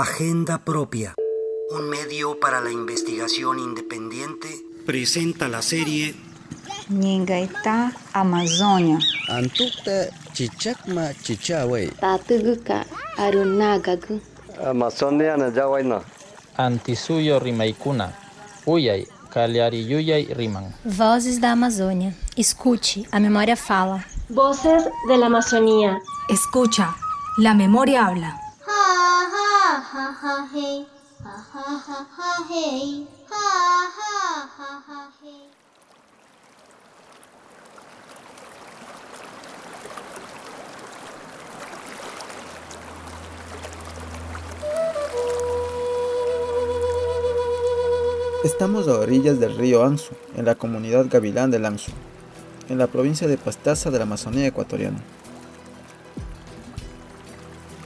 Agenda propia. Un medio para la investigación independiente presenta la serie Ningaita Amazonia. Antukta chichakma chichawe. Tatuguka arunagagu. Amazonia na yawaina. Antisuyo rimaikuna. Uyay, Yuyay riman. Vozes da Amazônia. Escute, a memória fala. Voces de la Amazonía. Escucha, la memoria habla. Estamos a orillas del río Anzu, en la comunidad Gavilán del Anzu, en la provincia de Pastaza de la Amazonía ecuatoriana.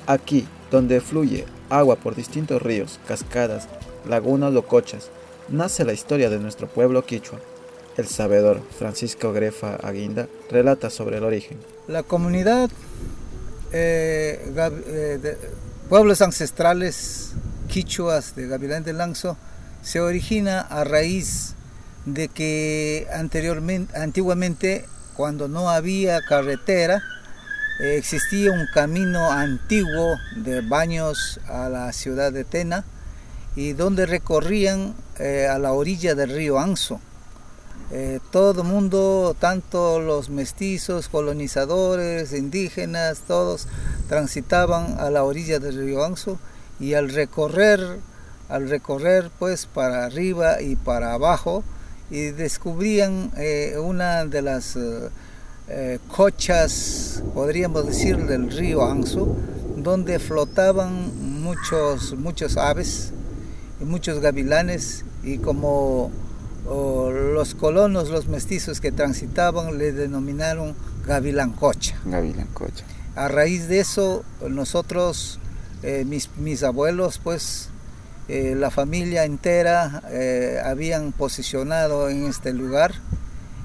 Aquí, donde fluye agua por distintos ríos, cascadas, lagunas o cochas, nace la historia de nuestro pueblo quichua. El sabedor Francisco Grefa Aguinda relata sobre el origen. La comunidad, eh, eh, de pueblos ancestrales quichuas de Gavilán del Anzu se origina a raíz de que anteriormente, antiguamente, cuando no había carretera, existía un camino antiguo de baños a la ciudad de Tena y donde recorrían eh, a la orilla del río Anzo. Eh, todo el mundo, tanto los mestizos, colonizadores, indígenas, todos transitaban a la orilla del río Anzo y al recorrer al recorrer pues para arriba y para abajo y descubrían eh, una de las eh, eh, cochas, podríamos decir, del río Anzo, donde flotaban muchos, muchos aves y muchos gavilanes y como los colonos, los mestizos que transitaban, le denominaron gavilán cocha. Gavilán cocha. A raíz de eso, nosotros, mis, mis abuelos, pues eh, la familia entera eh, habían posicionado en este lugar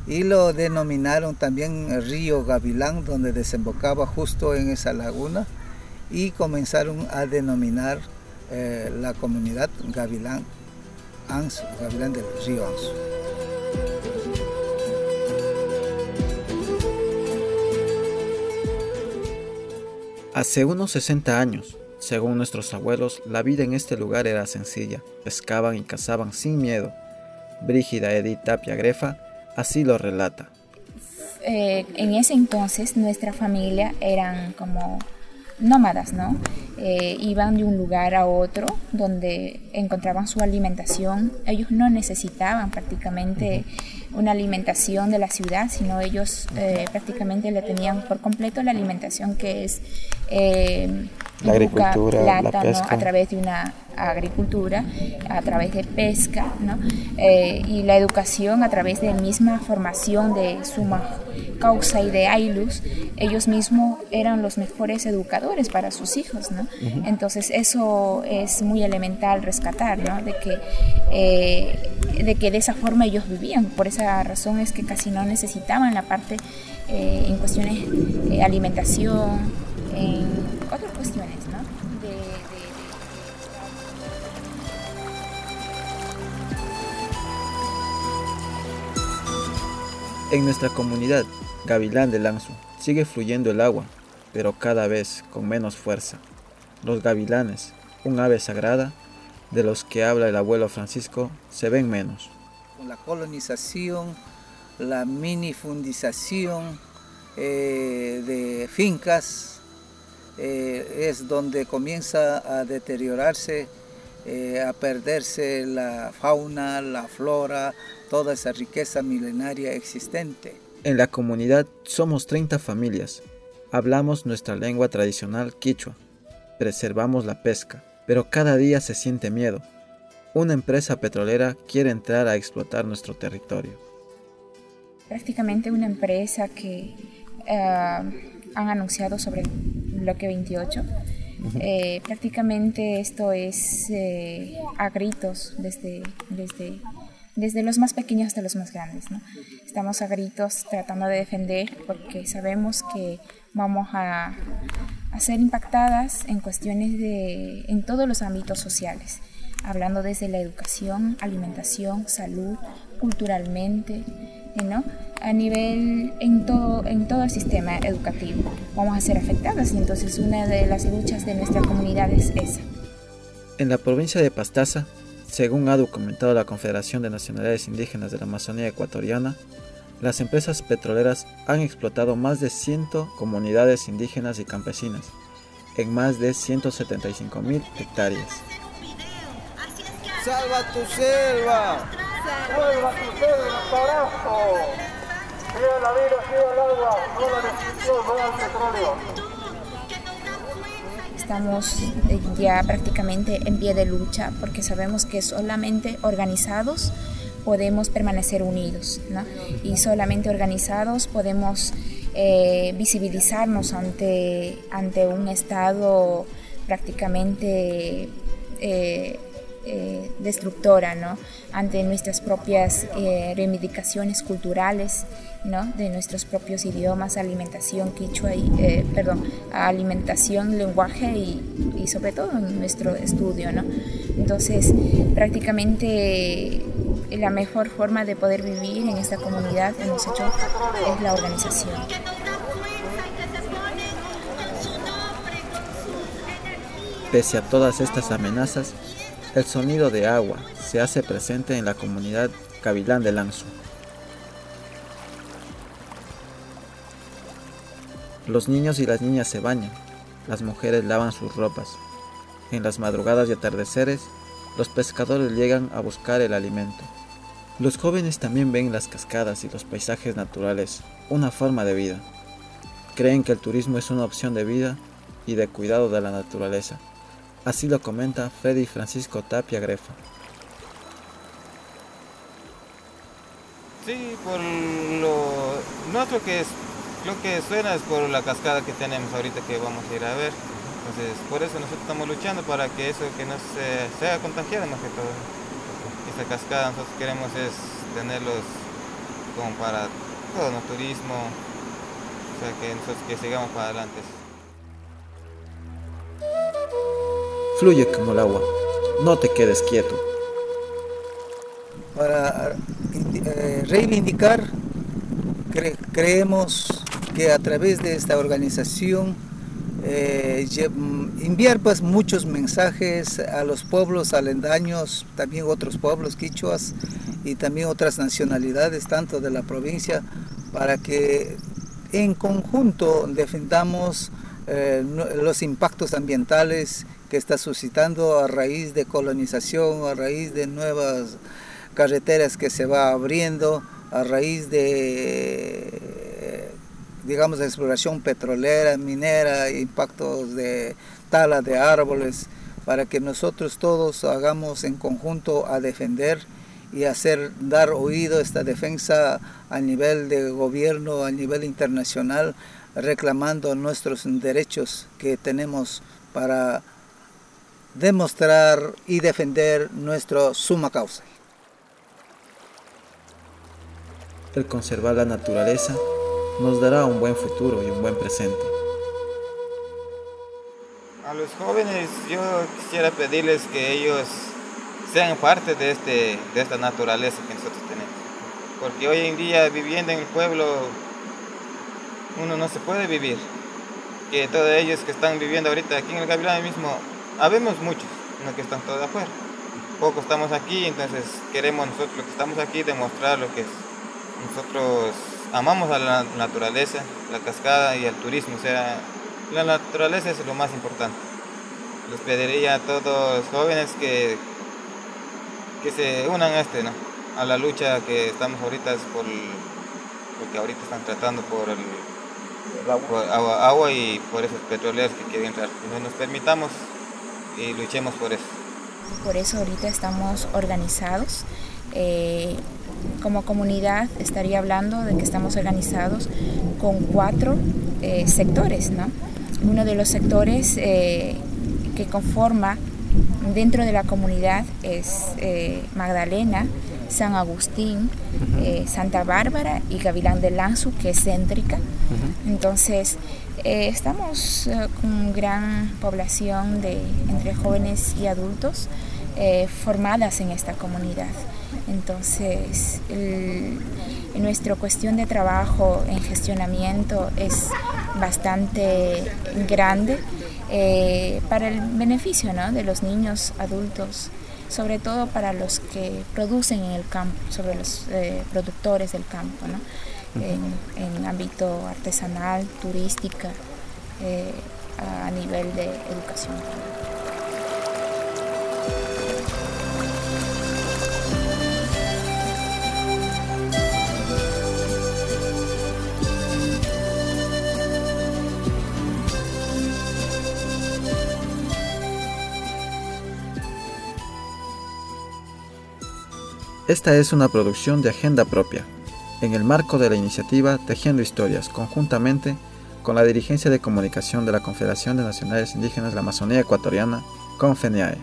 y lo denominaron también río Gavilán, donde desembocaba justo en esa laguna y comenzaron a denominar eh, la comunidad Gavilán, Anzu, Gavilán del río Anzu. Hace unos 60 años, según nuestros abuelos, la vida en este lugar era sencilla, pescaban y cazaban sin miedo. Brígida Edith Tapia Grefa así lo relata. Eh, en ese entonces nuestra familia eran como nómadas, ¿no? Eh, iban de un lugar a otro donde encontraban su alimentación. Ellos no necesitaban prácticamente una alimentación de la ciudad, sino ellos eh, prácticamente le tenían por completo la alimentación que es eh, la agricultura, plátano, a través de una agricultura, a través de pesca, ¿no? Eh, y la educación a través de misma formación de Suma Causa y de Ailus, ellos mismos eran los mejores educadores para sus hijos, ¿no? Entonces eso es muy elemental rescatar, ¿no? De que, eh, de que de esa forma ellos vivían, por esa razón es que casi no necesitaban la parte eh, en cuestiones de alimentación, en otras cuestiones, ¿no? En nuestra comunidad, Gavilán de Lanzo, sigue fluyendo el agua, pero cada vez con menos fuerza. Los gavilanes, un ave sagrada, de los que habla el abuelo Francisco, se ven menos. Con la colonización, la minifundización eh, de fincas, eh, es donde comienza a deteriorarse, eh, a perderse la fauna, la flora, toda esa riqueza milenaria existente. En la comunidad somos 30 familias. Hablamos nuestra lengua tradicional quichua. Preservamos la pesca, pero cada día se siente miedo. Una empresa petrolera quiere entrar a explotar nuestro territorio. Prácticamente una empresa que eh, han anunciado sobre el bloque 28. Eh, prácticamente esto es eh, a gritos desde, desde, desde los más pequeños hasta los más grandes. ¿no? Estamos a gritos tratando de defender porque sabemos que vamos a, a ser impactadas en cuestiones de, en todos los ámbitos sociales, hablando desde la educación, alimentación, salud, culturalmente, ¿no? a nivel en todo, en todo el sistema educativo. Vamos a ser afectadas y entonces una de las luchas de nuestra comunidad es esa. En la provincia de Pastaza, según ha documentado la Confederación de Nacionalidades Indígenas de la Amazonía Ecuatoriana, las empresas petroleras han explotado más de 100 comunidades indígenas y campesinas en más de 175 mil hectáreas. ¡Salva tu selva! ¡Salva tu selva, carajo! ¡Viva la vida, viva el agua! ¡No la destrucción, no petróleo! Estamos eh, ya prácticamente en pie de lucha porque sabemos que solamente organizados podemos permanecer unidos ¿no? y solamente organizados podemos eh, visibilizarnos ante, ante un Estado prácticamente eh, eh, destructora, ¿no? ante nuestras propias reivindicaciones culturales, ¿no? de nuestros propios idiomas, alimentación, quichua, y, perdón, alimentación, lenguaje y, y, sobre todo nuestro estudio. ¿no? Entonces, prácticamente la mejor forma de poder vivir en esta comunidad hemos hecho es la organización. Pese a todas estas amenazas, el sonido de agua se hace presente en la comunidad Cavilán de Lanzo. Los niños y las niñas se bañan, las mujeres lavan sus ropas. En las madrugadas y atardeceres, los pescadores llegan a buscar el alimento. Los jóvenes también ven las cascadas y los paisajes naturales una forma de vida. Creen que el turismo es una opción de vida y de cuidado de la naturaleza. Así lo comenta Freddy Francisco Tapia Grefa. Sí, por lo nuestro que es, lo que suena es por la cascada que tenemos ahorita que vamos a ir a ver. Entonces, por eso nosotros estamos luchando para que eso que no se sea contagiado más que todo esta cascada nosotros queremos es tenerlos como para todo, ¿no? turismo, o sea que nosotros que sigamos para adelante. Fluye como el agua, no te quedes quieto. Para eh, reivindicar, creemos que a través de esta organización eh, enviar pues muchos mensajes a los pueblos alendaños, también otros pueblos quichuas y también otras nacionalidades, tanto de la provincia, para que en conjunto defendamos eh, los impactos ambientales que está suscitando a raíz de colonización, a raíz de nuevas carreteras que se va abriendo, a raíz de digamos, de exploración petrolera, minera, impactos de tala de árboles, para que nosotros todos hagamos en conjunto a defender y hacer dar oído esta defensa a nivel de gobierno, a nivel internacional, reclamando nuestros derechos que tenemos para demostrar y defender nuestra suma causa. El conservar la naturaleza nos dará un buen futuro y un buen presente. A los jóvenes yo quisiera pedirles que ellos sean parte de, este, de esta naturaleza que nosotros tenemos. Porque hoy en día viviendo en el pueblo uno no se puede vivir. Que todos ellos que están viviendo ahorita aquí en el Gavilán mismo, habemos muchos, no que están todos afuera. Poco estamos aquí, entonces queremos nosotros que estamos aquí demostrar lo que. Nosotros amamos a la naturaleza, la cascada y el turismo, o sea, la naturaleza es lo más importante. Les pediría a todos los jóvenes que, que se unan a este, ¿no? a la lucha que estamos ahorita es por lo que ahorita están tratando por el, agua. agua. y por esos petroleros que quieren entrar. No nos permitamos y luchemos por eso. Por eso ahorita estamos organizados. Eh, como comunidad estaría hablando de que estamos organizados con cuatro eh, sectores. ¿no? Uno de los sectores eh, que conforma dentro de la comunidad es eh, Magdalena, San Agustín, eh, Santa Bárbara y Gavilán de Lanzu, que es céntrica. Entonces, eh, estamos eh, con gran población de entre jóvenes y adultos formadas en esta comunidad. Entonces, nuestra cuestión de trabajo en gestionamiento es bastante grande para el beneficio de los niños adultos sobre todo para los que producen en el campo, sobre los eh, productores del campo, ¿no? en, ámbito artesanal, turística, eh, a nivel de educación. Esta es una producción de Agenda Propia, en el marco de la iniciativa Tejiendo Historias, conjuntamente con la Dirigencia de Comunicación de la Confederación de Nacionales Indígenas de la Amazonía Ecuatoriana, CONFENIAE.